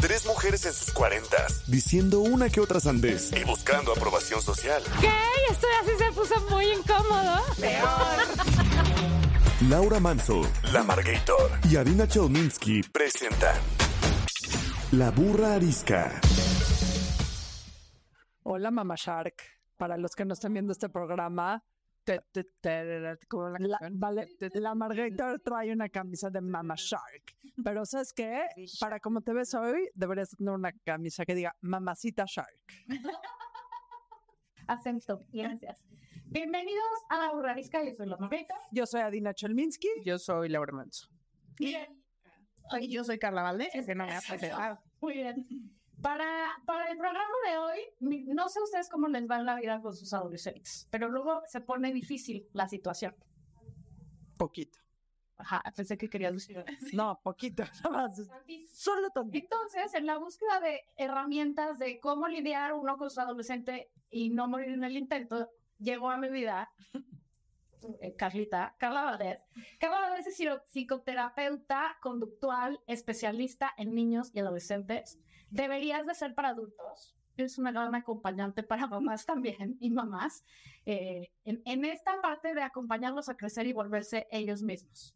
Tres mujeres en sus cuarentas, diciendo una que otra sandez y buscando aprobación social. ¿Qué? Esto así se puso muy incómodo. Laura Manso, La Margator y Adina Chelminsky presentan La Burra Arisca. Hola, Mama Shark. Para los que no están viendo este programa, te- te- te- ¿cómo la, vale, la Margarita trae una camisa de Mama Shark. Pero ¿sabes qué? Para como te ves hoy, deberías tener una camisa que diga Mamacita Shark. Acepto, gracias. Bienvenidos a la burrarisca, yo soy la. Yo soy Adina Chelminsky. Yo soy Laura Manso. Bien. Y yo soy Carla Valdés, que no me ha presentado. Muy bien. Para, para el programa de hoy, no sé ustedes cómo les va en la vida con sus adolescentes, pero luego se pone difícil la situación. Poquito. Ajá, pensé que querías decir. No, poquito. nada más. Solo tantito. Entonces, en la búsqueda de herramientas de cómo lidiar uno con su adolescente y no morir en el intento, llegó a mi vida eh, Carlita, Carla Valdés. Carla Valdés es psico- psicoterapeuta conductual, especialista en niños y adolescentes. Deberías de ser para adultos. Es una gran acompañante para mamás también y mamás eh, en, en esta parte de acompañarlos a crecer y volverse ellos mismos.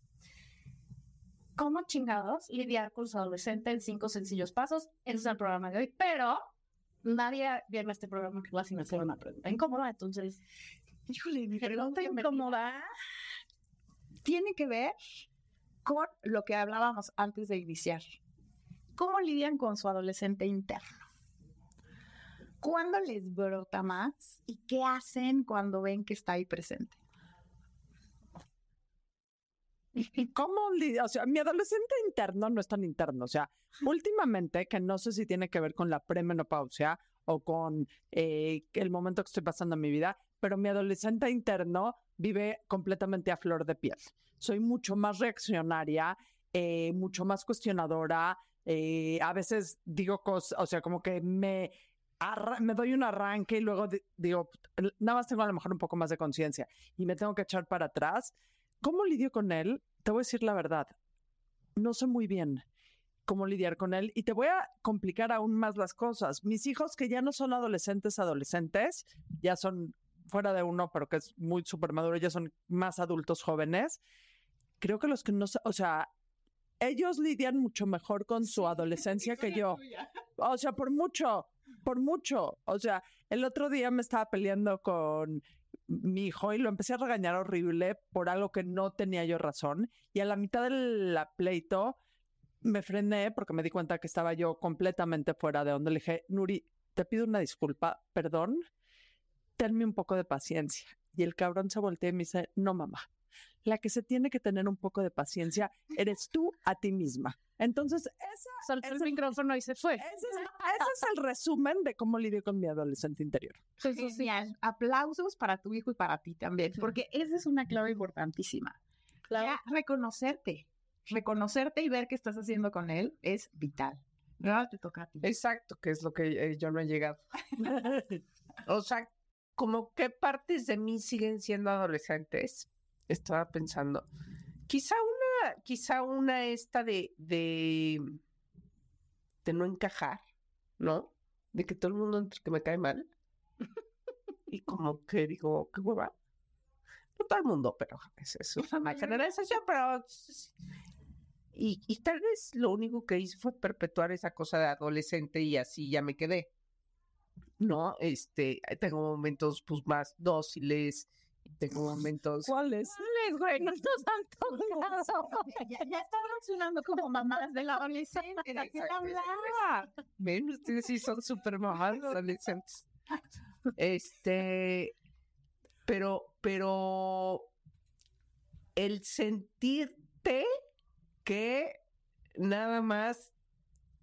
¿Cómo chingados lidiar con su adolescente en cinco sencillos pasos? Ese es el programa de hoy, pero nadie viene a este programa que va sin hacer una pregunta incómoda, entonces Híjole, mi Pregunta pregunta incómoda tiene que ver con lo que hablábamos antes de iniciar. ¿Cómo lidian con su adolescente interno? ¿Cuándo les brota más? ¿Y qué hacen cuando ven que está ahí presente? ¿Y cómo? O sea, mi adolescente interno no es tan interno. O sea, últimamente, que no sé si tiene que ver con la premenopausia o con eh, el momento que estoy pasando en mi vida, pero mi adolescente interno vive completamente a flor de piel. Soy mucho más reaccionaria, eh, mucho más cuestionadora. eh, a veces digo cosas, o sea, como que me, me doy un arranque y luego di- digo, nada más tengo a lo mejor un poco más de conciencia y me tengo que echar para atrás. ¿Cómo lidio con él? Te voy a decir la verdad. No sé muy bien cómo lidiar con él y te voy a complicar aún más las cosas. Mis hijos que ya no son adolescentes, adolescentes, ya son fuera de uno, pero que es muy súper maduro, ya son más adultos jóvenes. Creo que los que no, o sea, ellos lidian mucho mejor con su adolescencia que yo. O sea, por mucho, por mucho. O sea, el otro día me estaba peleando con mi hijo y lo empecé a regañar horrible por algo que no tenía yo razón. Y a la mitad del pleito me frené porque me di cuenta que estaba yo completamente fuera de onda. Le dije, Nuri, te pido una disculpa, perdón, tenme un poco de paciencia. Y el cabrón se voltea y me dice, no, mamá, la que se tiene que tener un poco de paciencia eres tú a ti misma. Entonces, esa, soltó el micrófono y se fue. ese es, ese es el resumen de cómo lidio con mi adolescente interior. Genial. Aplausos para tu hijo y para ti también, porque esa es una clave importantísima. Ya reconocerte, reconocerte y ver qué estás haciendo con él es vital. Ahora te toca a ti. Exacto, que es lo que eh, yo no he llegado. O sea, como qué partes de mí siguen siendo adolescentes. Estaba pensando. Quizá una, quizá una esta de, de, de no encajar, ¿no? De que todo el mundo entre que me cae mal. Y como que digo, qué hueva. No todo el mundo, pero es, es una generalización, pero y, y tal vez lo único que hice fue perpetuar esa cosa de adolescente y así ya me quedé. No, este, tengo momentos pues más dóciles, tengo momentos ¿Cuáles? Les, güey, no nos han tocado. Ya, ya están reaccionando como mamás de la adolescente. ¿De qué hablar? Ven, ustedes sí son súper mamás adolescentes. Este, pero, pero el sentirte que nada más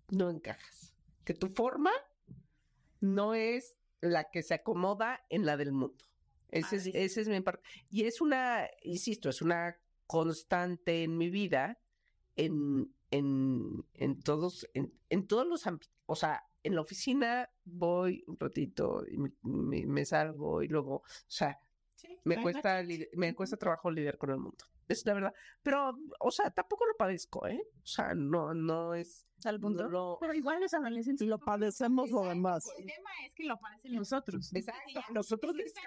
no encajas, que tu forma no es la que se acomoda en la del mundo. Ese es, ese es mi parte. Y es una, insisto, es una constante en mi vida, en, en, en todos, en, en todos los ámbitos. O sea, en la oficina voy un ratito y me, me- me salgo y luego, o sea, me cuesta, me cuesta trabajo lidiar con el mundo. Es la verdad. Pero, o sea, tampoco lo padezco, ¿eh? O sea, no, no es. Al no lo- Pero igual los adolescentes Lo padecemos lo demás. El tema es que lo padecen nosotros. Exacto. Nosotros les está en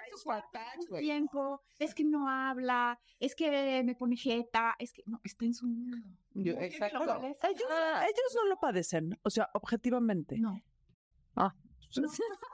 cae su güey. tiempo, es que no habla, es que me pone jeta, es que no, está en su mundo. Yo- ¿Por qué exacto. Ellos, ellos no lo padecen, o sea, objetivamente. No.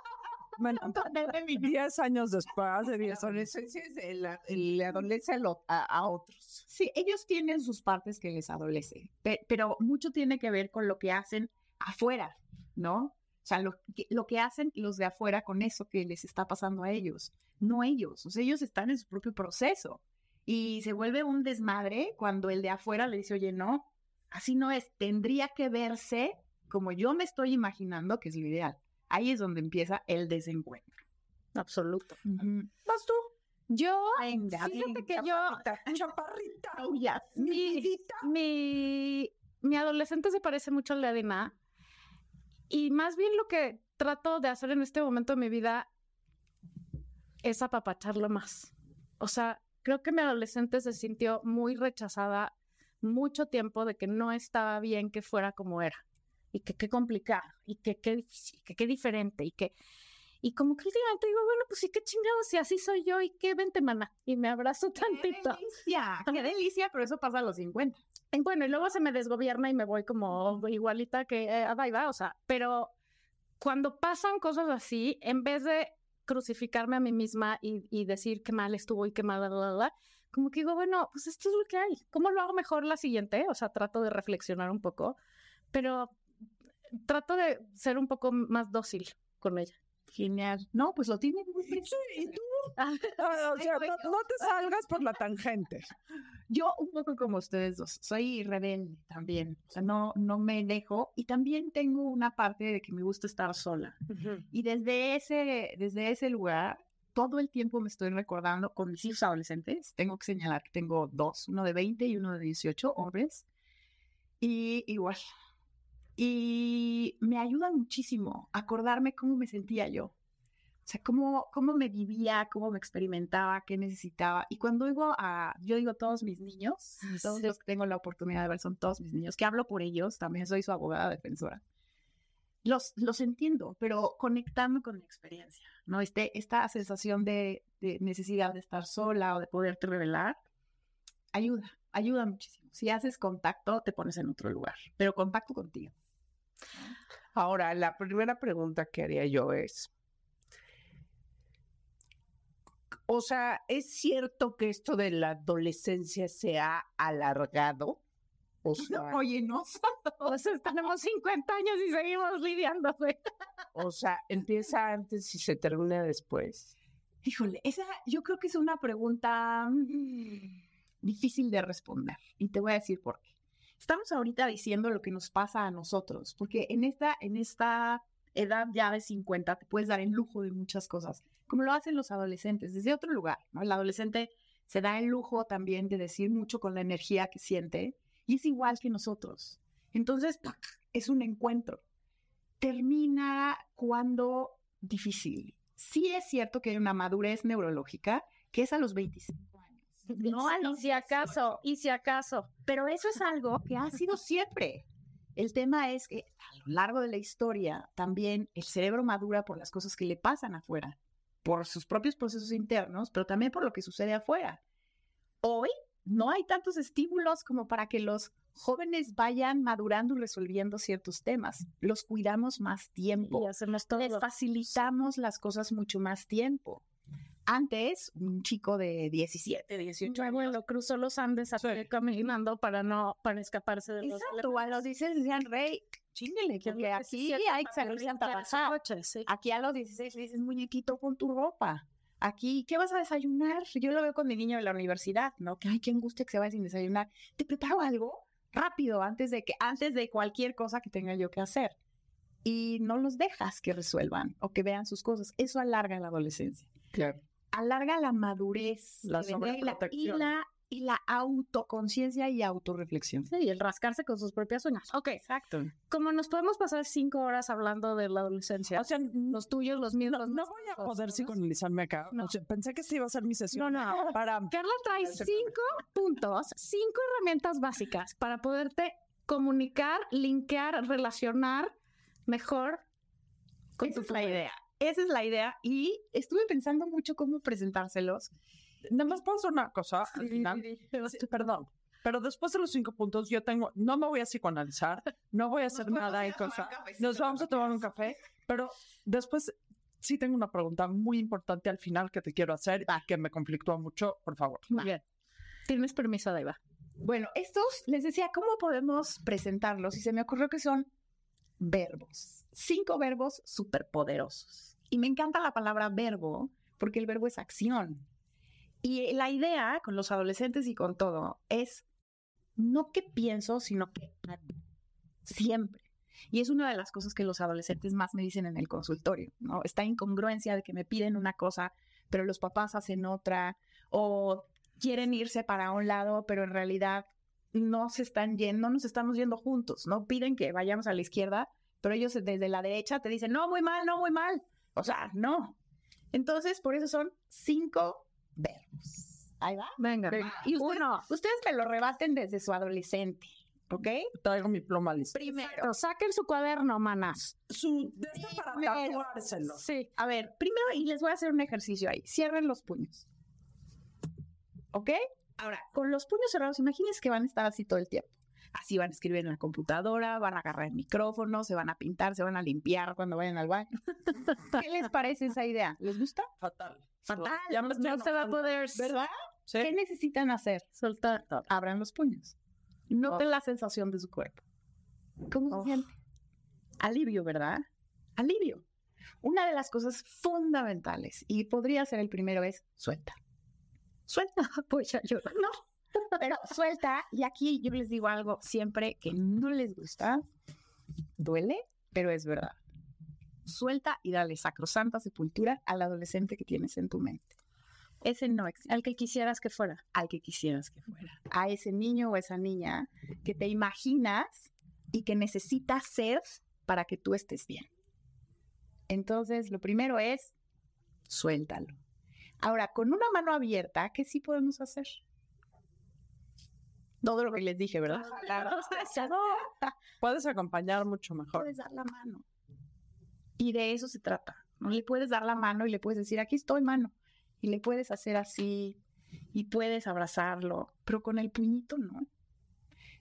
Bueno, 10 años después, de 10 La años. el, el adolece a, lo- a- a otros. Sí, ellos tienen sus partes que les adolece, pe- pero mucho tiene que ver con lo que hacen afuera, ¿no? O sea, lo lo que hacen los de afuera con eso que les está pasando a ellos, no ellos. O sea, ellos están en su propio proceso y se vuelve un desmadre cuando el de afuera le dice, oye, no, así no es, tendría que verse como yo me estoy imaginando que es lo ideal. Ahí es donde empieza el desencuentro. Absoluto. ¿Vas tú? Yo, Venga, fíjate que yo, Chaparrita. Chaparrita. Oh, yes. mi, mi, mi adolescente se parece mucho al de Adina. Y más bien lo que trato de hacer en este momento de mi vida es apapacharlo más. O sea, creo que mi adolescente se sintió muy rechazada mucho tiempo de que no estaba bien que fuera como era. Y que qué complicado, y que qué difícil, que qué diferente, y que... Y como que últimamente digo, bueno, pues sí, qué chingados, si así soy yo, y qué vente, mana. Y me abrazo tantito. ¡Qué delicia! ¡Qué delicia! Pero eso pasa a los 50. Y Bueno, y luego se me desgobierna y me voy como igualita que eh, y va, o sea, pero cuando pasan cosas así, en vez de crucificarme a mí misma y, y decir qué mal estuvo y qué mal, bla, bla, bla, como que digo, bueno, pues esto es lo que hay. ¿Cómo lo hago mejor la siguiente? O sea, trato de reflexionar un poco, pero trato de ser un poco más dócil con ella. Genial. No, pues lo tienen muy presente. ¿Y tú? Ah, o sea, no, no te salgas por la tangente. Yo un poco como ustedes dos, soy rebelde también, o sea, no, no me dejo y también tengo una parte de que me gusta estar sola. Y desde ese, desde ese lugar, todo el tiempo me estoy recordando con mis hijos adolescentes, tengo que señalar que tengo dos, uno de 20 y uno de 18 hombres, y igual. Y me ayuda muchísimo a acordarme cómo me sentía yo. O sea, cómo, cómo me vivía, cómo me experimentaba, qué necesitaba. Y cuando digo a, yo digo todos mis niños, todos los que tengo la oportunidad de ver son todos mis niños, que hablo por ellos, también soy su abogada defensora. Los, los entiendo, pero conectando con mi experiencia, ¿no? Este, esta sensación de, de necesidad de estar sola o de poderte revelar, ayuda, ayuda muchísimo. Si haces contacto, te pones en otro lugar, pero contacto contigo. Ahora, la primera pregunta que haría yo es, o sea, ¿es cierto que esto de la adolescencia se ha alargado? O sea, Oye, no, O sea, tenemos 50 años y seguimos lidiando, o sea, empieza antes y se termina después. Híjole, esa yo creo que es una pregunta mm, difícil de responder y te voy a decir por qué. Estamos ahorita diciendo lo que nos pasa a nosotros, porque en esta, en esta edad ya de 50 te puedes dar el lujo de muchas cosas, como lo hacen los adolescentes, desde otro lugar, ¿no? El adolescente se da el lujo también de decir mucho con la energía que siente y es igual que nosotros. Entonces, es un encuentro. Termina cuando difícil. Sí es cierto que hay una madurez neurológica que es a los 25 años. No y si acaso, y si acaso. pero eso es algo que ha sido siempre. El tema es que a lo largo de la historia también el cerebro madura por las cosas que le pasan afuera, por sus propios procesos internos, pero también por lo que sucede afuera. Hoy no hay tantos estímulos como para que los jóvenes vayan madurando y resolviendo ciertos temas. Los cuidamos más tiempo Y hacemos todo. les facilitamos las cosas mucho más tiempo. Antes, un chico de 17, 18 Mi años. abuelo cruzó los Andes a caminando para no, para escaparse de los Exacto, a los 16 decían, rey, chingale, Que porque aquí hay que salir a trabajar. Aquí a los 16 le dices, muñequito, pon tu ropa. Aquí, ¿qué vas a desayunar? Yo lo veo con mi niño de la universidad, ¿no? Que, ay, qué angustia que se vaya sin desayunar. Te preparo algo rápido antes de que, antes de cualquier cosa que tenga yo que hacer. y no los dejas que resuelvan o que vean sus cosas. Eso alarga la adolescencia. Claro. Alarga la madurez La y la- y la, y la autoconciencia y autorreflexión. Sí, y el rascarse con sus propias uñas. Ok, Exacto. como nos podemos pasar cinco horas hablando de la adolescencia, O sea, los tuyos, los míos, no, los no voy a poder psicoanalizarme acá. No. O sea, pensé que sí iba a ser mi sesión. No, no. Para Carla trae cinco puntos, cinco herramientas básicas para poderte comunicar, linkear, relacionar mejor con tu idea. Esa es la idea. Y estuve pensando mucho cómo presentárselos. Nada más puedo hacer una cosa al final. Sí, perdón. Pero después de los cinco puntos, yo tengo, no me voy a psicoanalizar, no voy a hacer nada en cosa. Nos vamos a tomar un café, pero después sí tengo una pregunta muy importante al final que te quiero hacer y que me conflictúa mucho, por favor. Muy bien. Tienes permiso, Daiva. Bueno, estos, les decía, ¿cómo podemos presentarlos? Y se me ocurrió que son verbos. Cinco verbos superpoderosos. Y me encanta la palabra verbo porque el verbo es acción. Y la idea con los adolescentes y con todo es no que pienso, sino que siempre. Y es una de las cosas que los adolescentes más me dicen en el consultorio, ¿no? Esta incongruencia de que me piden una cosa, pero los papás hacen otra, o quieren irse para un lado, pero en realidad no se están yendo, no nos estamos yendo juntos, ¿no? Piden que vayamos a la izquierda, pero ellos desde la derecha te dicen, no, muy mal, no, muy mal. O sea, no. Entonces, por eso son cinco verbos. Ahí va. Venga. Y ustedes, ustedes me lo rebaten desde su adolescente, ¿ok? Traigo mi pluma lista. Primero. Saquen su cuaderno, manas. Su, de este para tatuárselo. Sí. A ver, primero, y les voy a hacer un ejercicio ahí. Cierren los puños. ¿Ok? Ahora, con los puños cerrados, imagínense que van a estar así todo el tiempo. Así van a escribir en la computadora, van a agarrar el micrófono, se van a pintar, se van a limpiar cuando vayan al baño. ¿Qué les parece esa idea? ¿Les gusta? Fatal. Fatal. Ya No se va a poder ¿Verdad? Sí. ¿Qué necesitan hacer? soltar. Abran los puños. Noten la sensación de su cuerpo. ¿Cómo Oh. se siente? Alivio, ¿verdad? Alivio. Una de las cosas fundamentales, y podría ser el primero, es suelta. Suelta. Pues ya yo no. Pero suelta, y aquí yo les digo algo siempre que no les gusta. Duele, pero es verdad. Suelta y dale sacrosanta sepultura al adolescente que tienes en tu mente. Ese no existe Al que quisieras que fuera. al que quisieras que fuera. A ese niño o esa niña que te imaginas y que necesitas ser para que tú estés bien. Entonces, lo primero es suéltalo. Ahora, con una mano abierta, ¿qué sí podemos hacer? Todo lo que les dije, ¿verdad? Puedes acompañar mucho mejor. puedes dar la mano. Y de eso se trata. No le puedes dar la mano y le puedes decir, aquí estoy, mano. Y le puedes hacer así y puedes abrazarlo, pero con el puñito no.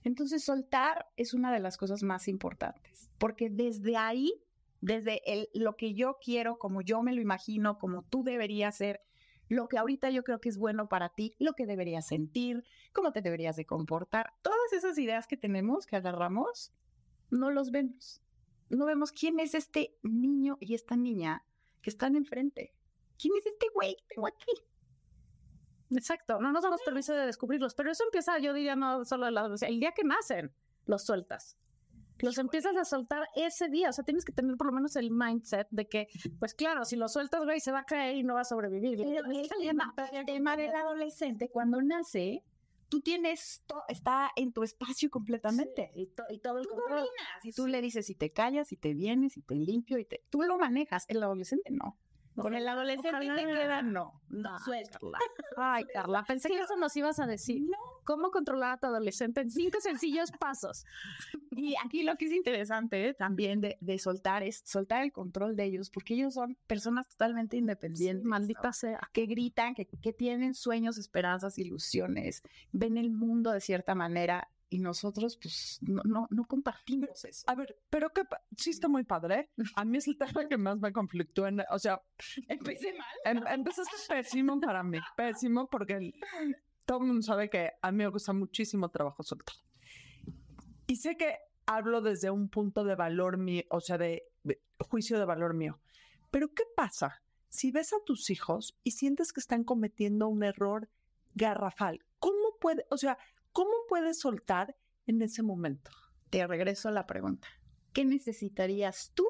Entonces soltar es una de las cosas más importantes, porque desde ahí, desde el, lo que yo quiero, como yo me lo imagino, como tú deberías ser, lo que ahorita yo creo que es bueno para ti, lo que deberías sentir, cómo te deberías de comportar, todas esas ideas que tenemos, que agarramos, no los vemos. No vemos quién es este niño y esta niña que están enfrente. ¿Quién es este güey que tengo aquí? Exacto. No nos damos permiso de descubrirlos. Pero eso empieza, yo diría, no solo el día que nacen, los sueltas. Los empiezas a soltar ese día. O sea, tienes que tener por lo menos el mindset de que, pues claro, si lo sueltas, güey, se va a caer y no va a sobrevivir. Pero el tema, el tema del adolescente, cuando nace, tú tienes, to- está en tu espacio completamente. Y, to- y todo el Tú control. dominas y tú le dices si te callas, si te vienes, si te limpio, y te... tú lo manejas. El adolescente no. Con el adolescente te no. queda no. No, Ay, suéltala. Ay, Carla, pensé que eso nos ibas a decir. ¿Cómo controlar a tu adolescente en cinco sencillos pasos? Y aquí lo que es interesante ¿eh? también de, de soltar es soltar el control de ellos, porque ellos son personas totalmente independientes. Maldita sea. que gritan, que, que tienen sueños, esperanzas, ilusiones, ven el mundo de cierta manera y nosotros pues no, no, no compartimos eso. A ver, pero que sí está muy padre. A mí es el tema que más me conflictúa. En, o sea, Empecé mal. em- empezaste pésimo para mí. Pésimo porque el- todo el mundo sabe que a mí me gusta muchísimo trabajo soltar. Y sé que hablo desde un punto de valor mío, o sea, de, de juicio de valor mío. Pero ¿qué pasa si ves a tus hijos y sientes que están cometiendo un error garrafal? ¿Cómo puede, o sea, cómo puedes soltar en ese momento? Te regreso a la pregunta. ¿qué necesitarías tú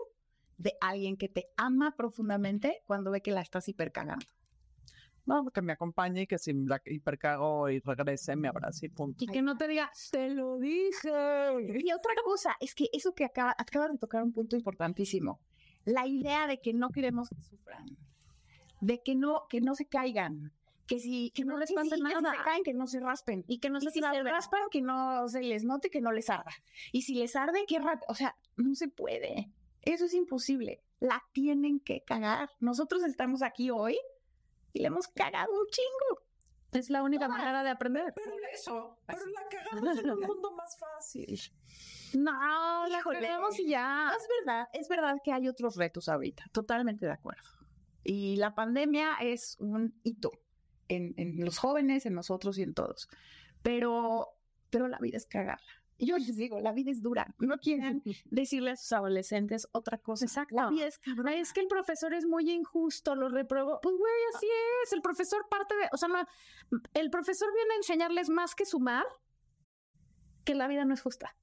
de alguien que te ama profundamente cuando ve que la estás hipercagando? No, que me acompañe y que si la hipercago y regrese, me abrace y punto. Y que no te diga, te lo dije. Y otra cosa, es que eso que acaba, acabas de tocar un punto importantísimo. La idea de que no queremos que sufran, de que no, que no se caigan, que si Que no les que pase que si nada. se caen, que no se raspen. Y que no Y se si se raspan, que no se les note, que no les arda. Y si les arde, que rápido. O sea, no se puede. Eso es imposible. La tienen que cagar. Nosotros estamos aquí hoy y le hemos cagado un chingo. Es la única Todas. manera de aprender. Pero eso. Pero la cagamos en un mundo más fácil. No, la cagamos y ya. Es verdad, es verdad que hay otros retos ahorita. Totalmente de acuerdo. Y la pandemia es un hito en, en los jóvenes, en nosotros y en todos. Pero, pero la vida es cagarla. Y yo les digo, la vida es dura. No quieren decirle a sus adolescentes otra cosa. Exacto. La vida es cabrona. Es que el profesor es muy injusto, lo reprobó. Pues, güey, así es. El profesor parte de. O sea, no, el profesor viene a enseñarles más que sumar que la vida no es justa.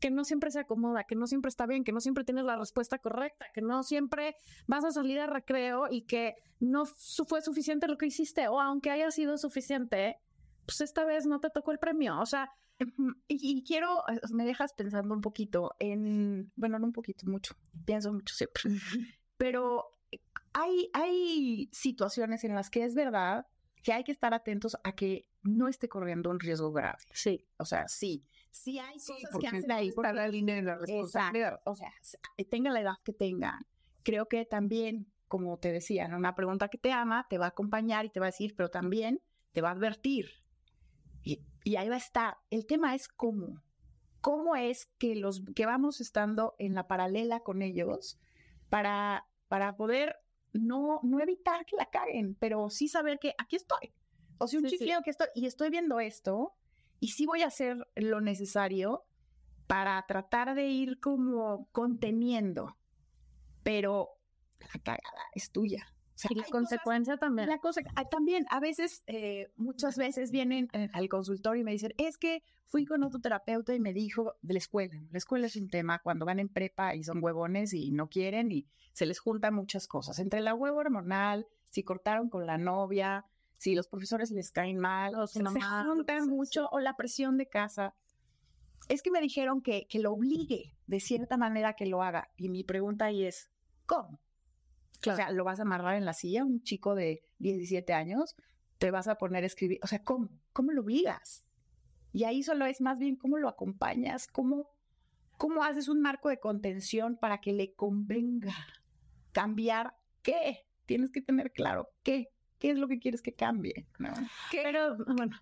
Que no siempre se acomoda, que no siempre está bien, que no siempre tienes la respuesta correcta, que no siempre vas a salir a recreo y que no fue suficiente lo que hiciste. O aunque haya sido suficiente, pues esta vez no te tocó el premio. O sea. Y, y quiero, eh, me dejas pensando un poquito en, bueno, no un poquito, mucho, pienso mucho siempre, pero hay, hay situaciones en las que es verdad que hay que estar atentos a que no esté corriendo un riesgo grave. sí. O sea, sí, sí hay cosas que hacer ahí. está la línea de la responsabilidad. Exacto. O sea, eh, tenga la edad que tenga. Creo que también, como te decía, en una pregunta que te ama, te va a acompañar y te va a decir, pero también te va a advertir. Y, y ahí va a estar. El tema es cómo. ¿Cómo es que los que vamos estando en la paralela con ellos para, para poder no, no evitar que la caguen, pero sí saber que aquí estoy? O sea, un Sí, que estoy, y estoy viendo esto, y sí voy a hacer lo necesario para tratar de ir como conteniendo, pero la cagada es tuya. O sea, Y la cosas- consecuencia también. la cosa, ah, también, a veces, eh, muchas veces vienen eh, al consultorio y me dicen, es que fui con otro terapeuta y me dijo de la escuela. La escuela es un tema cuando van en prepa y son huevones y no quieren y se les juntan muchas cosas. Entre la huevo hormonal, si cortaron con la novia, si los profesores les caen mal, O se, se juntan mucho, o la presión de casa. Es que me dijeron que, que lo obligue de cierta manera que lo haga. Y mi pregunta ahí es, ¿cómo? O sea, ¿lo vas a amarrar en la silla? Un chico de 17 años, te vas a poner a escribir. O sea, ¿cómo? ¿Cómo lo obligas? Y ahí solo es más bien cómo lo acompañas, cómo, cómo haces un marco de contención para que le convenga cambiar qué. Tienes que tener claro qué. ¿Qué es lo que quieres que cambie? ¿no? Pero, bueno,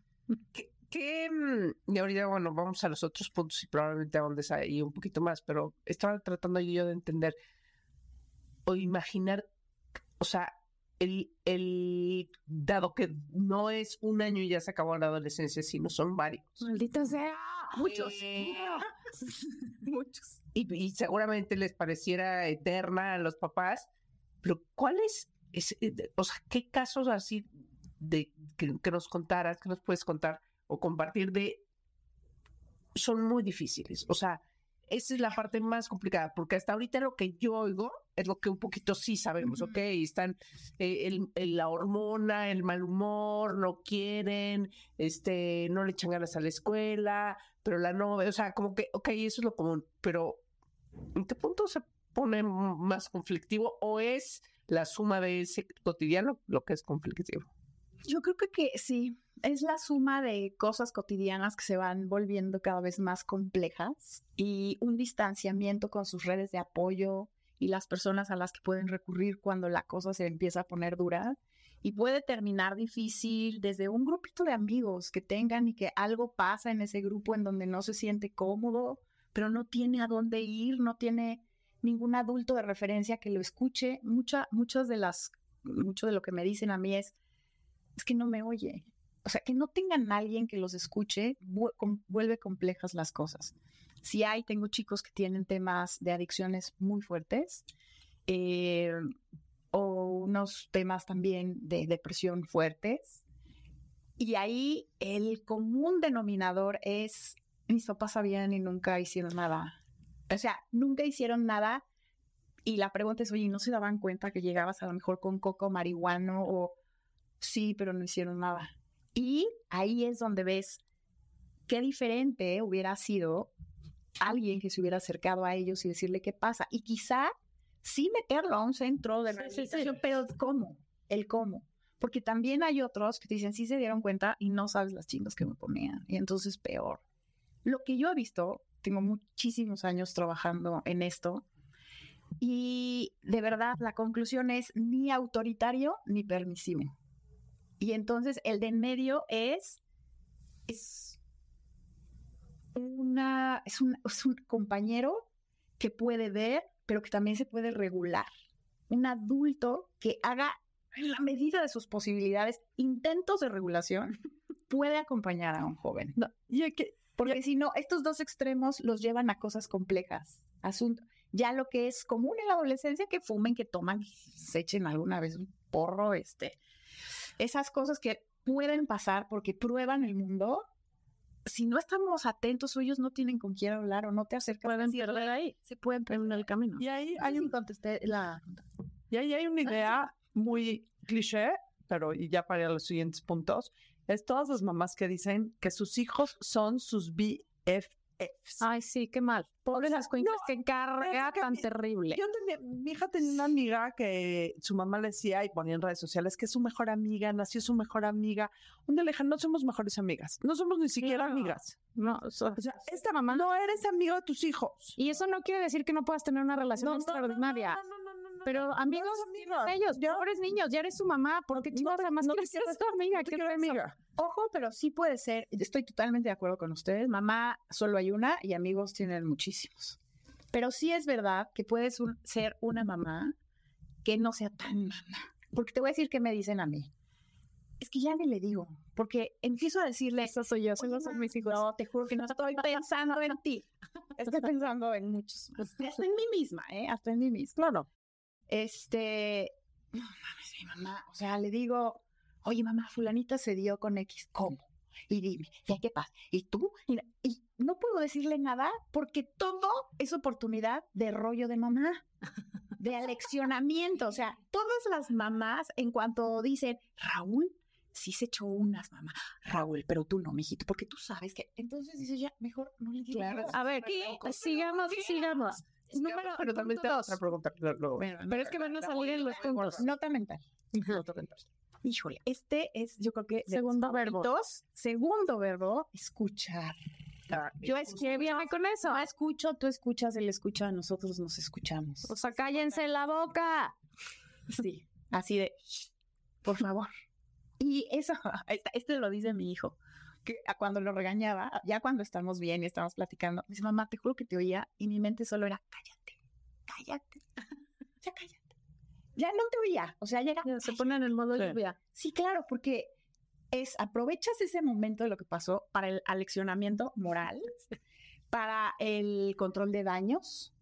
que mm, y ahorita bueno vamos a los otros puntos y probablemente ahondes ahí un poquito más pero estaba tratando yo de entender o imaginar o sea el, el dado que no es un año y ya se acabó la adolescencia sino son varios maldita sea. Muchos. Eh, Muchos. y, y seguramente les pareciera eterna a los papás pero cuáles es, eh, de- o sea qué casos así de que, que nos contaras que nos puedes contar o compartir de son muy difíciles. O sea, esa es la parte más complicada, porque hasta ahorita lo que yo oigo es lo que un poquito sí sabemos. ¿ok? Están eh, el- el- la hormona, el mal humor, no quieren, este, no le echan ganas a la escuela, pero la novia, o sea, como que, ok, eso es lo común, pero ¿en qué punto se pone más conflictivo o es la suma de ese cotidiano lo que es conflictivo? Yo creo que, sí, es la suma de cosas cotidianas que se van volviendo cada vez más complejas y un distanciamiento con sus redes de apoyo y las personas a las que pueden recurrir cuando la cosa se empieza a poner dura y puede terminar difícil desde un grupito de amigos que tengan y que algo pasa en ese grupo en donde no se siente cómodo, pero no tiene a dónde ir, no tiene ningún adulto de referencia que lo escuche. Mucha, muchas de las, mucho de lo que me dicen a mí es, es que no me oye. O sea, que no tengan a alguien que los escuche vuelve complejas las cosas. Si hay, tengo chicos que tienen temas de adicciones muy fuertes eh, o unos temas también de depresión fuertes. Y ahí el común denominador es, mis papás sabían y nunca hicieron nada. O sea, nunca hicieron nada y la pregunta es, oye, ¿no se daban cuenta que llegabas a lo mejor con coco marihuano o sí, pero no hicieron nada? Y ahí es donde ves qué diferente hubiera sido alguien que se hubiera acercado a ellos y decirle qué pasa. Y quizá sí meterlo a un centro de Sí, sí, sí. rehabilitación, pero ¿cómo? El cómo. Porque también hay otros que te dicen, sí se dieron cuenta y no sabes las chingas que me ponían. Y entonces peor. Lo que yo he visto, tengo muchísimos años trabajando en esto, y de verdad la conclusión es ni autoritario ni permisivo. Y entonces el de en medio es, es una, es un, es un compañero que puede ver, pero que también se puede regular. Un adulto que haga en la medida de sus posibilidades intentos de regulación puede acompañar a un joven. No, Porque si no, estos dos extremos los llevan a cosas complejas. Asunto. Ya lo que es común en la adolescencia, que fumen, que toman, se echen alguna vez un porro, este. Esas cosas que pueden pasar porque prueban el mundo. Si no estamos atentos, ellos no tienen con quién hablar o no te acercan. Pueden perder ahí. Se pueden perder En el camino. y ahí Hay un la. Y ahí hay una idea muy cliché, pero y ya para los siguientes puntos, es todas las mamás que dicen que sus hijos son sus BFFs. Ay, sí, qué mal. Pobres las cuencas, carga es que tan mi- terrible. Yo tenía, mi hija tenía una amiga que su mamá le decía y ponía en redes sociales que es su mejor amiga, nació su mejor amiga. Un le no somos mejores amigas, no somos ni siquiera No. amigas. No, o sea, O sea, esta mamá no eres amigo de tus hijos. y eso no quiere decir que no puedas tener una relación No, no, no, no, extraordinaria. No, no, no, no, no, Pero no amigos, amiga. ellos, Ya. pobres niños, ya eres su mamá, ¿por qué No además no quieres ser tu amiga? No te ¿Qué quiero es eso? amiga. Ojo, pero sí puede ser. Estoy totalmente de acuerdo con ustedes. Mamá solo hay una y amigos tienen muchísimos. Pero sí es verdad que puedes un- ser una mamá que no sea tan mamá. Porque te voy a decir qué me dicen a mí. Es que ya ni le digo, porque empiezo a decirle, Esa soy yo, "Oye, esos son mis hijos. No, te juro que no estoy pensando en ti. Estoy pensando en muchos. Hasta en mí misma, ¿eh? Hasta en mí misma. Claro. Este, no mames, mi mamá, o sea, le digo, oye, mamá, fulanita se dio con X, ¿cómo? Y dime, ¿ya qué pasa? ¿Y tú? Y, y no puedo decirle nada porque todo es oportunidad de rollo de mamá, de aleccionamiento. O sea, todas las mamás, en cuanto dicen, Raúl, sí se echó unas, mamá. Raúl, pero tú no, mijito, porque tú sabes que. Entonces dice ya, mejor no le digo. nada. A ver, sigamos, sigamos. Número, pero también te dos. otra pregunta. Bueno, Pero es que van a salir en los puntos. Nota mental. Híjole, este es, yo creo que. Segundo verbo. favoritos. Segundo verbo, escuchar. Yo es ¿Qué viene con eso? escucho, tú escuchas, él escucha, nosotros nos escuchamos. O sea, cállense la boca. Sí, así de, por favor. Y eso, este lo dice mi hijo, que a cuando lo regañaba, ya cuando estamos bien y estamos platicando, me dice, mamá, te juro que te oía y mi mente solo era, cállate, cállate, ya cállate. Ya no te oía, o sea, ya era, Ya Se pone en el modo Sí. lluvia. Sí, claro, porque es aprovechas ese momento de lo que pasó para el aleccionamiento moral, para el control de daños,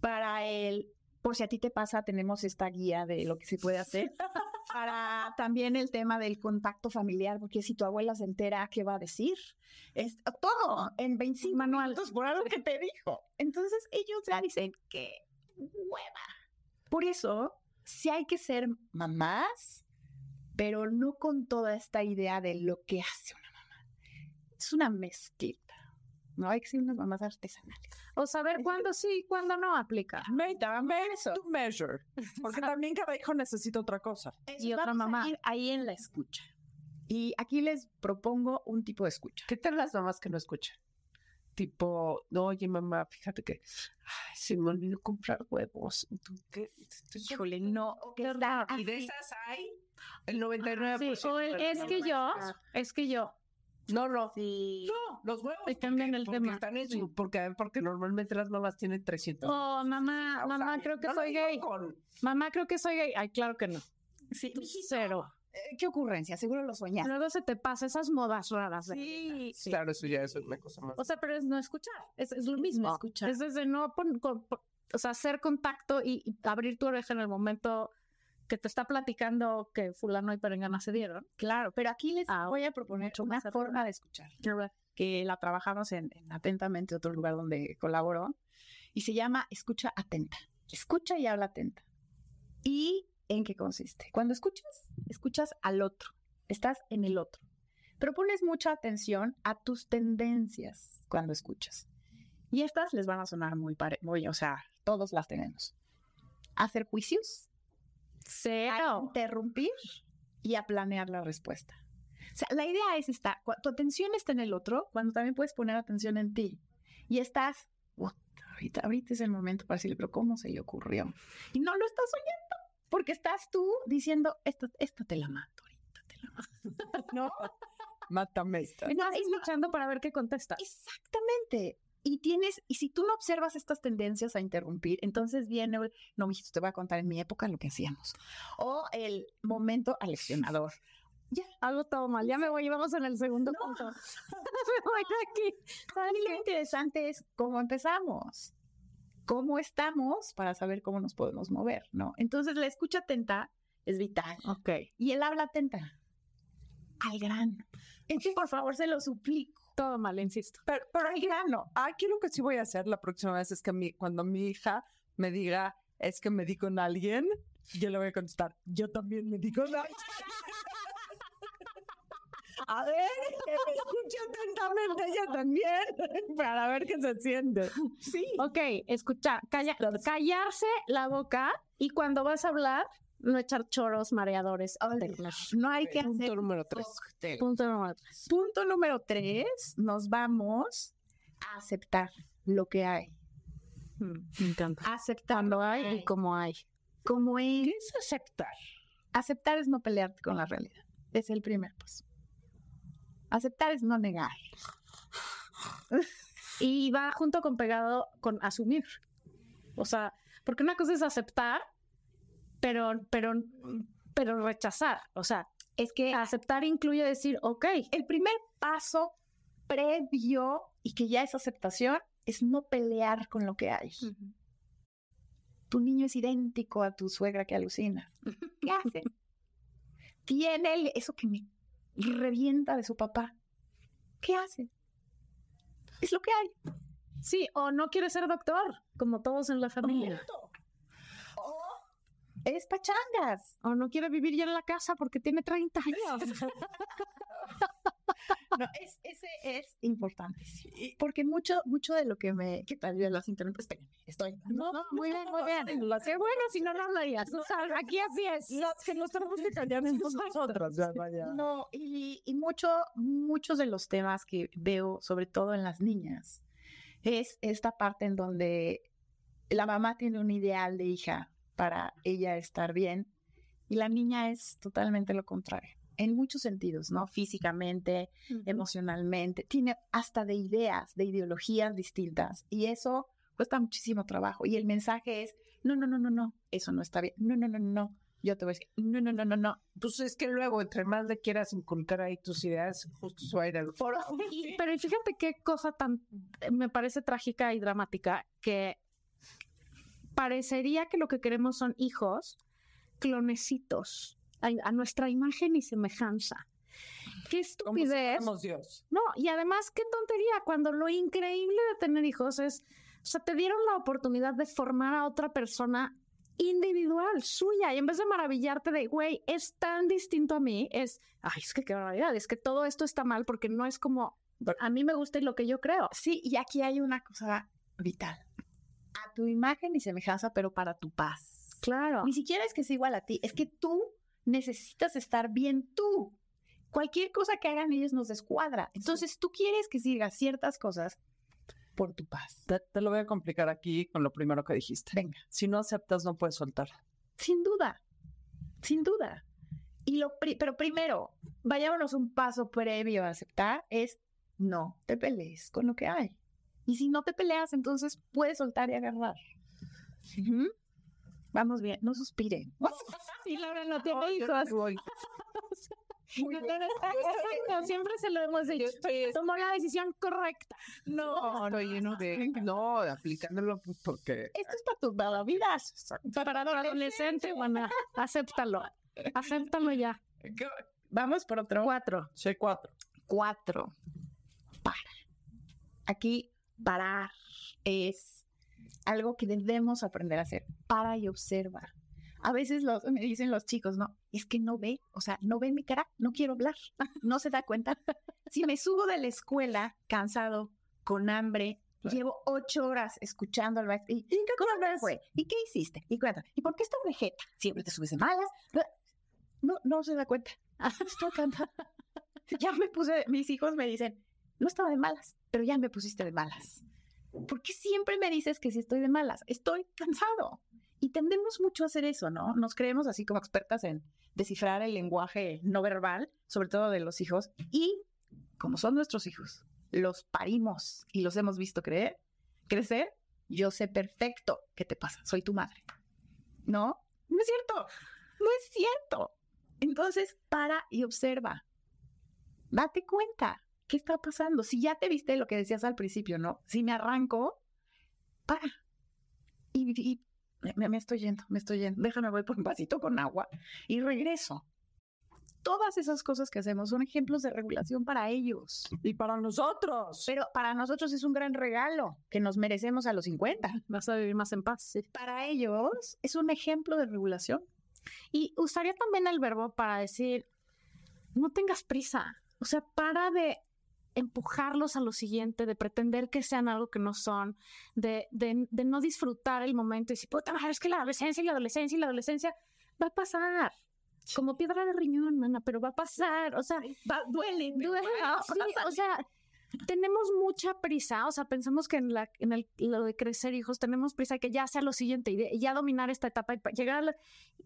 para el por si a ti te pasa, tenemos esta guía de lo que se puede hacer. Para también el tema del contacto familiar, porque si tu abuela se entera, ¿qué va a decir? Es todo en 25 minutos por algo que te dijo. Entonces ellos ya dicen que hueva. Por eso, sí hay que ser mamás, pero no con toda esta idea de lo que hace una mamá. Es una mezclita. No hay que ser unas mamás artesanales. O saber cuándo sí y cuándo no aplica. Made, made to measure. Porque también cada hijo necesita otra cosa. Y otra a mamá. ir ahí en la escucha. Y aquí les propongo un tipo de escucha. ¿Qué tal las mamás que no escuchan? Tipo, no, oye mamá, fíjate que ay, se me olvidó comprar huevos. ¿Tú qué? Híjole, no. Y de así. esas hay el 99%. Sí, o el- es que yo, es que yo. No, no. Sí. No, los huevos. Te cambian porque- el porque tema. Están en su- porque, porque normalmente las mamás tienen 300. Oh, mamá, O sea, mamá, creo que no soy gay. con- Mamá, creo que soy gay. Ay, claro que no. Sí, Cero. Eh, ¿Qué ocurrencia? Seguro lo soñaste. Luego se te pasa esas modas raras. de- Sí. Sí. Claro, eso ya es una cosa más. O sea, pero es no escuchar. Es, es lo mismo. escuchar. Es desde no pon- con- pon- o sea, hacer contacto y, y abrir tu oreja en el momento que te está platicando que fulano y perengana se dieron. Claro, pero aquí les Ah, voy a proponer una forma de escuchar que la trabajamos en, en Atentamente, otro lugar donde colaboro. y se llama escucha atenta. Escucha y habla atenta. ¿Y en qué consiste? Cuando escuchas, escuchas al otro, estás en el otro, pero pones mucha atención a tus tendencias cuando escuchas. Y estas les van a sonar muy, pare muy o sea, todos las tenemos. Hacer juicios, a Cero. interrumpir y a planear la respuesta. O sea, la idea es esta, tu atención está en el otro, cuando también puedes poner atención en ti. Y estás, "Puta, ahorita, ahorita es el momento para decirle, pero ¿cómo se le ocurrió? Y no lo estás oyendo, porque estás tú diciendo, esto, esto te la mato, ahorita te la mato. ¿No? Mátame esta. Estás escuchando para ver qué contesta. Exactamente. Y tienes, y si tú no observas estas tendencias a interrumpir, entonces viene, el, no, mijito, te voy a contar en mi época lo que hacíamos. O el momento aleccionador. Algo todo mal. Ya me voy, vamos en el segundo punto. me voy de aquí. ¿Sabes Y lo interesante es cómo empezamos, cómo estamos para saber cómo nos podemos mover, ¿no? Entonces la escucha atenta es vital. Ok. Y el habla atenta al grano. Entonces, por favor, se lo suplico. Todo mal, insisto. Pero, pero al grano. Aquí lo que sí voy a hacer la próxima vez es que mi, cuando mi hija me diga, es que me di con alguien, yo le voy a contestar, yo también me di con alguien. A ver, que me escuche atentamente ella también, para ver qué se siente. Sí. Ok, escuchar, calla- callarse la boca y cuando vas a hablar, no echar choros mareadores. No hay que Punto hacer número tres. cóctel. Punto número tres. Punto número tres, nos vamos a aceptar lo que hay. Me encanta. Aceptar Cuando hay y como hay. como es. ¿Qué es aceptar? Aceptar es no pelearte con la realidad. Es el primer paso. Aceptar es no negar. Y va junto con pegado con asumir. O sea, porque una cosa es aceptar, pero, pero, pero rechazar. O sea, Es que aceptar incluye decir, ok, el primer paso previo y que ya es aceptación es no pelear con lo que hay. Tu niño es idéntico a tu suegra que alucina. ¿Qué hace? Tiene el- eso que me revienta de su papá. ¿Qué hace? Es lo que hay. sí, o no quiere ser doctor, como todos en la familia. Es pachangas. O no quiere vivir ya en la casa porque tiene 30 años. No, es, ese es importante. Porque mucho, mucho de lo que me. ¿Qué tal? Ya las. Espérenme, estoy. No, no, muy bien, muy bien. Lo sé bueno si no lo hablarías. O sea, aquí así es. Los que nos tenemos que callar nosotros. ya, vaya. No, y, y mucho, muchos de los temas que veo, sobre todo en las niñas, es esta parte en donde la mamá tiene un ideal de hija para ella estar bien y la niña es totalmente lo contrario. En muchos sentidos, ¿no? Físicamente, emocionalmente, tiene hasta de ideas, de ideologías distintas y eso cuesta muchísimo trabajo. Y el mensaje es, no, no, no, no, no, eso no está bien, no, no, no, no, no. Yo te voy a decir, no, no, no, no, no, Pues es que luego, entre más le quieras inculcar ahí tus ideas, justo se va a ir al por Y- pero fíjate qué cosa tan eh, me parece trágica y dramática que parecería que lo que queremos son hijos clonecitos a, a nuestra imagen y semejanza. Qué Como si estupidez. Dios. No, y además qué tontería cuando lo increíble de tener hijos es, o sea, te dieron la oportunidad de formar a otra persona individual, suya, y en vez de maravillarte de, güey, es tan distinto a mí, es, ay, es que qué barbaridad, es que todo esto está mal porque no es como, a mí me gusta y lo que yo creo. Sí, y aquí hay una cosa vital. A tu imagen y semejanza, pero para tu paz. Claro. Ni siquiera es que sea igual a ti, es que tú necesitas estar bien tú. Cualquier cosa que hagan ellos nos descuadra. Entonces tú quieres que sigas ciertas cosas por tu paz. Te, te lo voy a complicar aquí con lo primero que dijiste. Venga. Si no aceptas, no puedes soltar. Sin duda, sin duda. Y lo pri- pero primero, vayámonos un paso previo a aceptar, es no te pelees con lo que hay. Y si no te peleas, entonces puedes soltar y agarrar. Vamos bien, no suspire. Y Laura no tiene hijos. voy. No, siempre se lo hemos dicho. Estoy, Tomó la decisión correcta. no, estoy lleno de, no, aplicándolo pues, porque Esto es para tus para vidas. Para adolescente, bueno, acéptalo. Acéptalo ya. Vamos por otro. Cuatro. Soy cuatro. Cuatro. Para. Aquí, parar es algo que debemos aprender a hacer. Para y observa. A veces los, me dicen los chicos, no, es que no ve, o sea, no ve mi cara, no quiero hablar, no se da cuenta. Si me subo de la escuela cansado, con hambre, llevo ocho horas escuchando al maestro, ¿y, cómo fue? ¿Y qué hiciste? ¿Y cuéntame? ¿Y por qué estás vegeta? Siempre te subes de malas. No, no se da cuenta. Estoy cansada. Ya me puse, mis hijos me dicen, no estaba de malas, pero ya me pusiste de malas. ¿Por qué siempre me dices que si estoy de malas? Estoy cansado. Y tendemos mucho a hacer eso, ¿no? Nos creemos así como expertas en descifrar el lenguaje no verbal, sobre todo de los hijos. Y como son nuestros hijos, los parimos y los hemos visto creer, crecer, yo sé perfecto qué te pasa, soy tu madre. ¿No? No es cierto, no es cierto. Entonces, para y observa. Date cuenta, ¿qué está pasando? Si ya te viste lo que decías al principio, ¿no? Si me arranco, para. Y, me, estoy yendo, me estoy yendo. Déjame, voy por un vasito con agua y regreso. Todas esas cosas que hacemos son ejemplos de regulación para ellos. Y para nosotros. Pero para nosotros es un gran regalo que nos merecemos a los 50. Vas a vivir más en paz. Para ellos es un ejemplo de regulación. Y usaría también el verbo para decir, no tengas prisa. O sea, para de empujarlos a lo siguiente, de pretender que sean algo que no son, de, de, de no disfrutar el momento y decir, puta, es que la adolescencia y la adolescencia y la adolescencia va a pasar. Como piedra de riñón, mana, pero va a pasar. O sea, duele, duele. o sea, tenemos mucha prisa, o sea, pensamos que en, la, en el, lo de crecer hijos tenemos prisa que ya sea lo siguiente y, ya dominar esta etapa y llegar a la,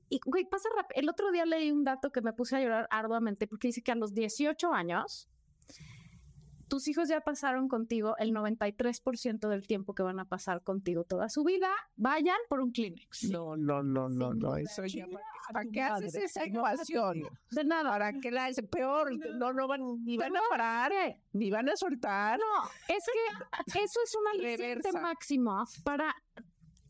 y güey, pasa rápido. El otro día leí un dato que me puse a llorar arduamente porque dice que a los 18 años tus hijos ya pasaron contigo el 93% del tiempo que van a pasar contigo toda su vida. Vayan por un Kleenex. No, no, no, no, no. Eso ya. ¿Para, qué haces esa ecuación? De nada. ¿Para qué la es peor? No, no van, ni van a parar, ni van a soltar. No, es que eso es una aliciente máximo para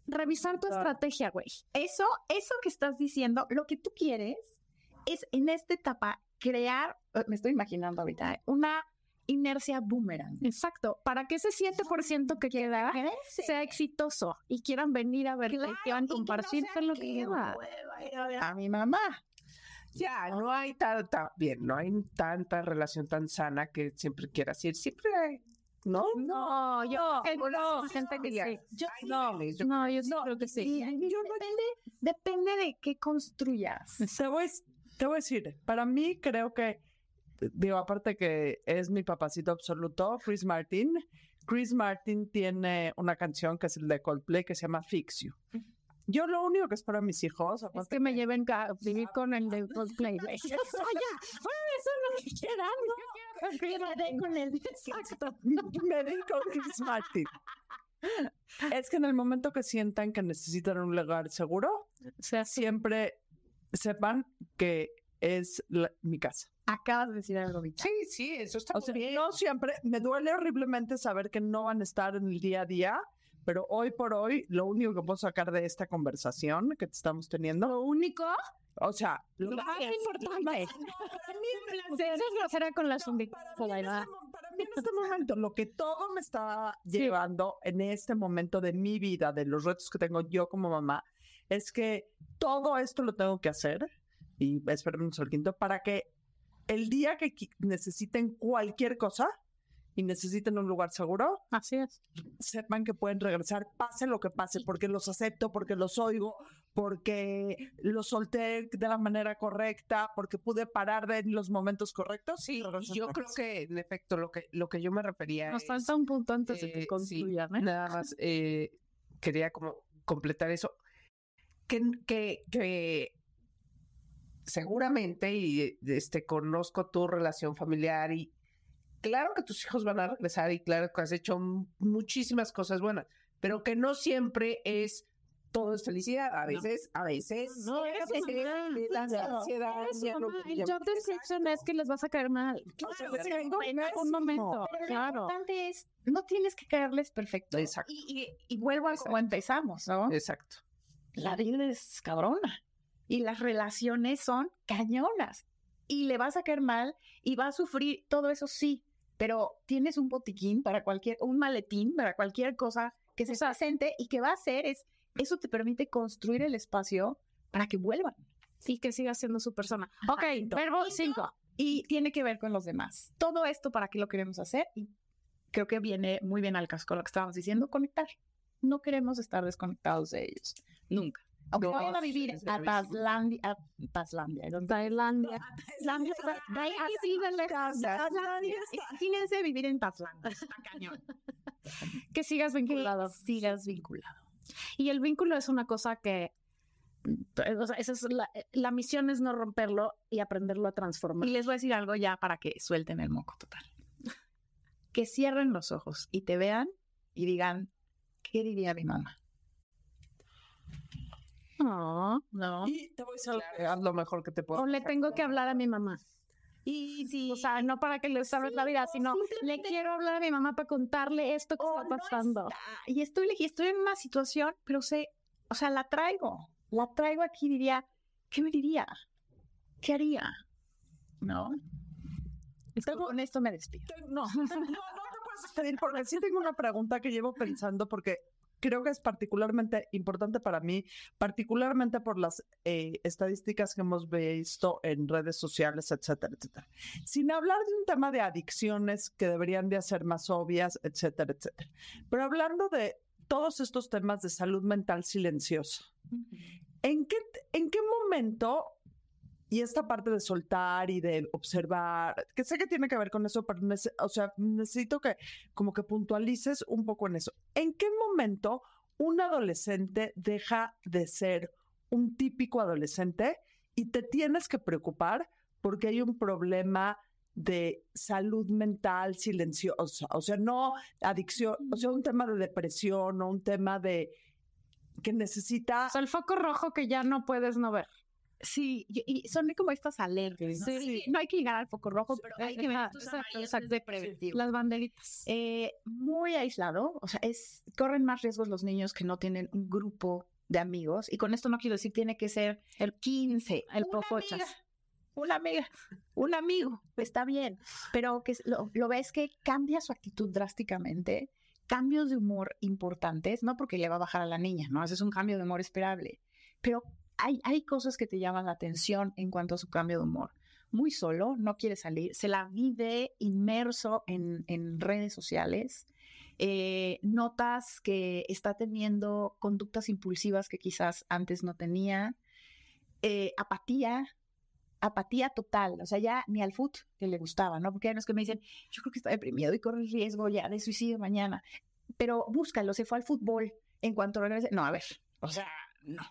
revisar tu estrategia, güey. Eso, eso que estás diciendo, lo que tú quieres es en esta etapa crear, eh, me estoy imaginando ahorita, ¿eh? una inercia boomerang. Exacto, para que ese 7% que queda sea exitoso y quieran venir a ver claro, y quieran compartirse lo que queda. A mi mamá. Ya, no hay tanta, bien, no hay tanta relación tan sana que siempre quieras ir. Siempre hay, ¿no? No, yo no, gente que sí. Yo, no, yo, no, yo no, creo que sí. depende, depende de qué construyas. Te voy, te voy a decir, para mí creo que digo, aparte que es mi papacito absoluto, Chris Martin. Chris Martin tiene una canción que es el de Coldplay que se llama Fix You. Yo lo único que espero a mis hijos es que me lleven a vivir con el de Coldplay. Oye, eso no me quieran, no. Me den con el exacto. me den con Chris Martin. Es que en el momento que sientan que necesitan un lugar seguro, o sea, siempre sepan que es mi casa. Acabas de decir algo, Vita. Sí, sí, eso está bien. No siempre, me duele horriblemente saber que no van a estar en el día a día, pero hoy por hoy, lo único que puedo sacar de esta conversación que te estamos teniendo. ¿Lo único? O sea, lo, más importante. Para mí, es con la para, para mí en este momento, lo que todo me está llevando en este momento de mi vida, de los retos que tengo yo como mamá, es que todo esto lo tengo que hacer y esperemos el quinto para que el día que necesiten cualquier cosa y necesiten un lugar seguro, así es, sepan que pueden regresar, pase lo que pase, porque los acepto, porque los oigo, porque los solté de la manera correcta, porque pude parar de en los momentos correctos. Sí, yo creo que en efecto lo que lo que yo me refería nos falta un punto antes de que eh, concluyan. ¿eh? Nada más eh, quería como completar eso. Que, que, que seguramente, y este, conozco tu relación familiar y claro que tus hijos van a regresar y claro que has hecho muchísimas cosas buenas, pero que no siempre es todo es felicidad. A veces, a veces. No, es ansiedad. El job description es que les vas a caer mal. en algún momento. Claro. Lo importante es, no tienes que caerles perfecto. Exacto. Y, y, vuelvo a como empezamos, ¿no? Exacto. La vida es cabrona y las relaciones son cañonas y le vas a caer mal y va a sufrir todo eso sí, pero tienes un botiquín para cualquier, un maletín para cualquier cosa que se presente y que va a hacer es, eso te permite construir el espacio para que vuelvan. Y que siga siendo su persona. Ok, verbo 5. Y tiene que ver con los demás. Todo esto, ¿para qué lo queremos hacer? Y creo que viene muy bien al caso con lo que estábamos diciendo, conectar. No queremos estar desconectados de ellos. Nunca. Aunque No, vayan a vivir a. Tailandia, a Tailandia. Tailandia. Tailandia, así de. Tailandia. Imagínense vivir en Tailandia. Cañón. Que sigas vinculado. Sigas vinculado. Y el vínculo es una cosa que. o sea, esa es la, la misión es no romperlo y aprenderlo a transformar. Y les voy a decir algo ya para que suelten el moco total. Que cierren los ojos y te vean y digan, ¿qué diría mi mamá? No, no. Y te voy a decir lo mejor que te puedo. O le tengo que hablar a mi mamá. Y si O sea, no para que le salves la vida, sino le quiero hablar a mi mamá para contarle esto que o está no pasando. está, y estoy, estoy en una situación, pero sé, o sea, la traigo. La traigo aquí, diría, ¿qué me diría? ¿Qué haría? ¿No? Tengo- Con esto me despido. No, no, no te puedes despedir porque sí tengo una pregunta que llevo pensando porque creo que es particularmente importante para mí, particularmente por las eh, estadísticas que hemos visto en redes sociales, etcétera, etcétera. Sin hablar de un tema de adicciones que deberían de ser más obvias, etcétera, etcétera. Pero hablando de todos estos temas de salud mental silenciosa, ¿en qué, en qué momento y esta parte de soltar y de observar, que sé que tiene que ver con eso, pero o sea, necesito que como que puntualices un poco en eso. ¿En qué momento un adolescente deja de ser un típico adolescente y te tienes que preocupar porque hay un problema de salud mental silenciosa? O sea, no adicción, o sea, un tema de depresión o un tema de que necesita O sea, el foco rojo que ya no puedes no ver. Sí, y, y son como estas alertas. ¿no? Sí. no hay que llegar al foco rojo, pero hay que ver Ajá, estos exacto, amarillos exacto. de preventivo. Las banderitas. Eh, muy aislado, o sea, es corren más riesgos los niños que no tienen un grupo de amigos. Y con esto no quiero decir tiene que ser el 15, El una popochas. amiga, Una amiga, un amigo, está bien, pero que lo ves que cambia su actitud drásticamente, cambios de humor importantes, no porque le va a bajar a la niña, ¿no? Ese es un cambio de humor esperable, pero hay, cosas que te llaman la atención en cuanto a su cambio de humor. Muy solo, no quiere salir, se la vive inmerso en, redes sociales. Eh, notas que está teniendo conductas impulsivas que quizás antes no tenía. Eh, apatía, apatía total, o sea, ya ni al foot que le gustaba, ¿no? Porque hay unos que me dicen, yo creo que está deprimido y corre riesgo ya de suicidio mañana, pero búscalo, se fue al fútbol en cuanto regrese. No, a ver, o sea, no.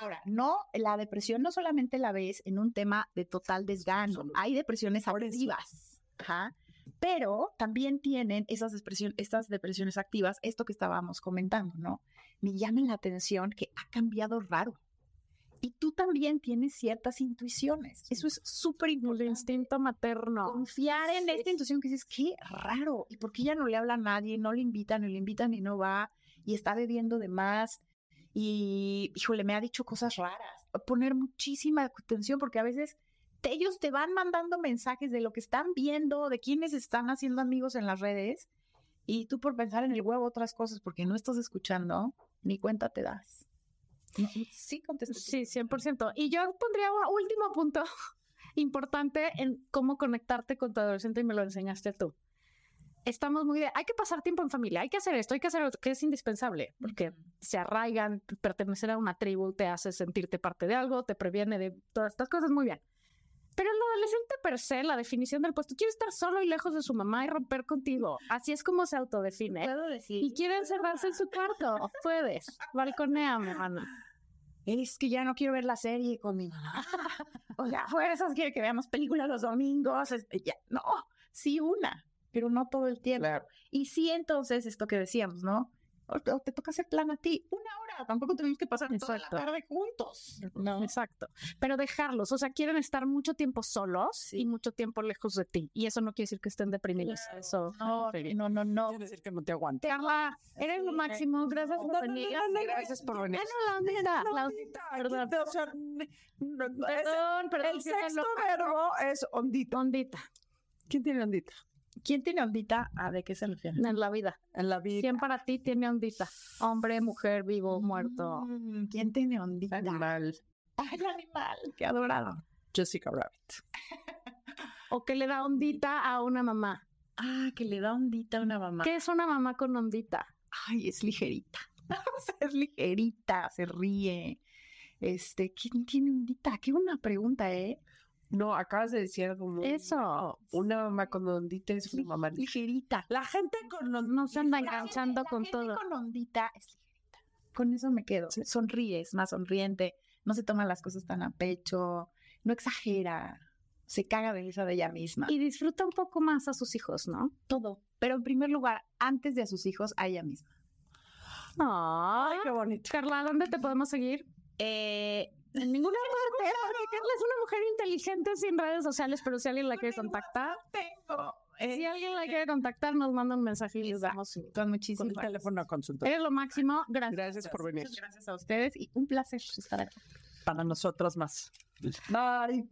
Ahora, no, la depresión no solamente la ves en un tema de total desgano, hay depresiones activas, ajá, pero también tienen esas estas depresiones activas, esto que estábamos comentando, ¿no? Me llama la atención que ha cambiado raro. Y tú también tienes ciertas intuiciones. Eso es súper El importante. instinto materno. Confiar en esta intuición que dices, qué raro. ¿Y por qué ya no le habla a nadie? No le invitan, y le invitan y no va. Y está bebiendo de más. Y, híjole, me ha dicho cosas raras. Poner muchísima atención porque a veces te- ellos te van mandando mensajes de lo que están viendo, de quiénes están haciendo amigos en las redes. Y tú por pensar en el huevo otras cosas porque no estás escuchando, ni cuenta te das. Sí, contesté. Sí, 100%. Y yo pondría un último punto importante en cómo conectarte con tu adolescente y me lo enseñaste tú. Estamos muy de, hay que pasar tiempo en familia, hay que hacer esto, hay que hacer otro, que es indispensable, porque se arraigan, pertenecer a una tribu te hace sentirte parte de algo, te previene de todas estas cosas, muy bien. Pero el adolescente per se, la definición del puesto, quiere estar solo y lejos de su mamá y romper contigo. Así es como se autodefine. Puedo decir. Y quiere encerrarse en su cuarto. Puedes. Balconeame, hermana. es que ya no quiero ver la serie con mi mamá. O sea, fuerzas quiere que veamos películas los domingos. este, ya, no, sí una, pero no todo el tiempo. Claro. Y sí, entonces, esto que decíamos, ¿no? O te, o te toca hacer plan a ti. Una hora, tampoco tenemos que pasar toda la Exacto. tarde juntos. No. Exacto. Pero dejarlos, o sea, quieren estar mucho tiempo solos y mucho tiempo lejos de ti. Y eso no quiere decir que estén deprimidos. Eso. No, no, no, no. Quiere decir que no te aguanta. Carla, eres lo máximo. Gracias por venir. Gracias por venir. Ah, no, la ondita, la ondita, perdón. Perdón, perdón. el sí sexto verbo es ondita. Ondita. ¿Quién tiene ondita? ¿Quién tiene ondita? ¿A de qué se refiere? En la vida. En la vida. ¿Quién para ti tiene ondita? Hombre, mujer, vivo, muerto. Mm, ¿Quién tiene ondita? Animal. Ay, el animal, qué adorado. Jessica Rabbit. O que le da ondita a una mamá. Ah, que le da ondita a una mamá. ¿Qué es una mamá con ondita? Ay, es ligerita. O sea, es ligerita, se ríe. Este, ¿quién tiene ondita? Qué buena pregunta, ¿eh? No, acabas de decir algo muy... Eso. Una mamá con ondita es una mamá Ligerita. La gente con los... No se anda La gente- enganchando la con gente todo. con ondita es ligerita. Con eso me quedo. Sonríe, es más sonriente. No se toma las cosas tan a pecho. No exagera. Se caga de risa de ella misma. Y disfruta un poco más a sus hijos, ¿no? todo. Pero en primer lugar, antes de a sus hijos, a ella misma. Ay, qué bonito. Carla, ¿dónde te podemos seguir? Eh, En ninguna parte, porque Carla es una mujer inteligente sin redes sociales, pero si alguien la quiere contactar, tengo. si alguien la quiere contactar, nos manda un mensaje y les damos su- Con Con muchísimo el teléfono a consulta. Eres lo máximo. Gracias. Gracias por venir. Gracias a ustedes y un placer estar aquí. Para nosotros más. Bye.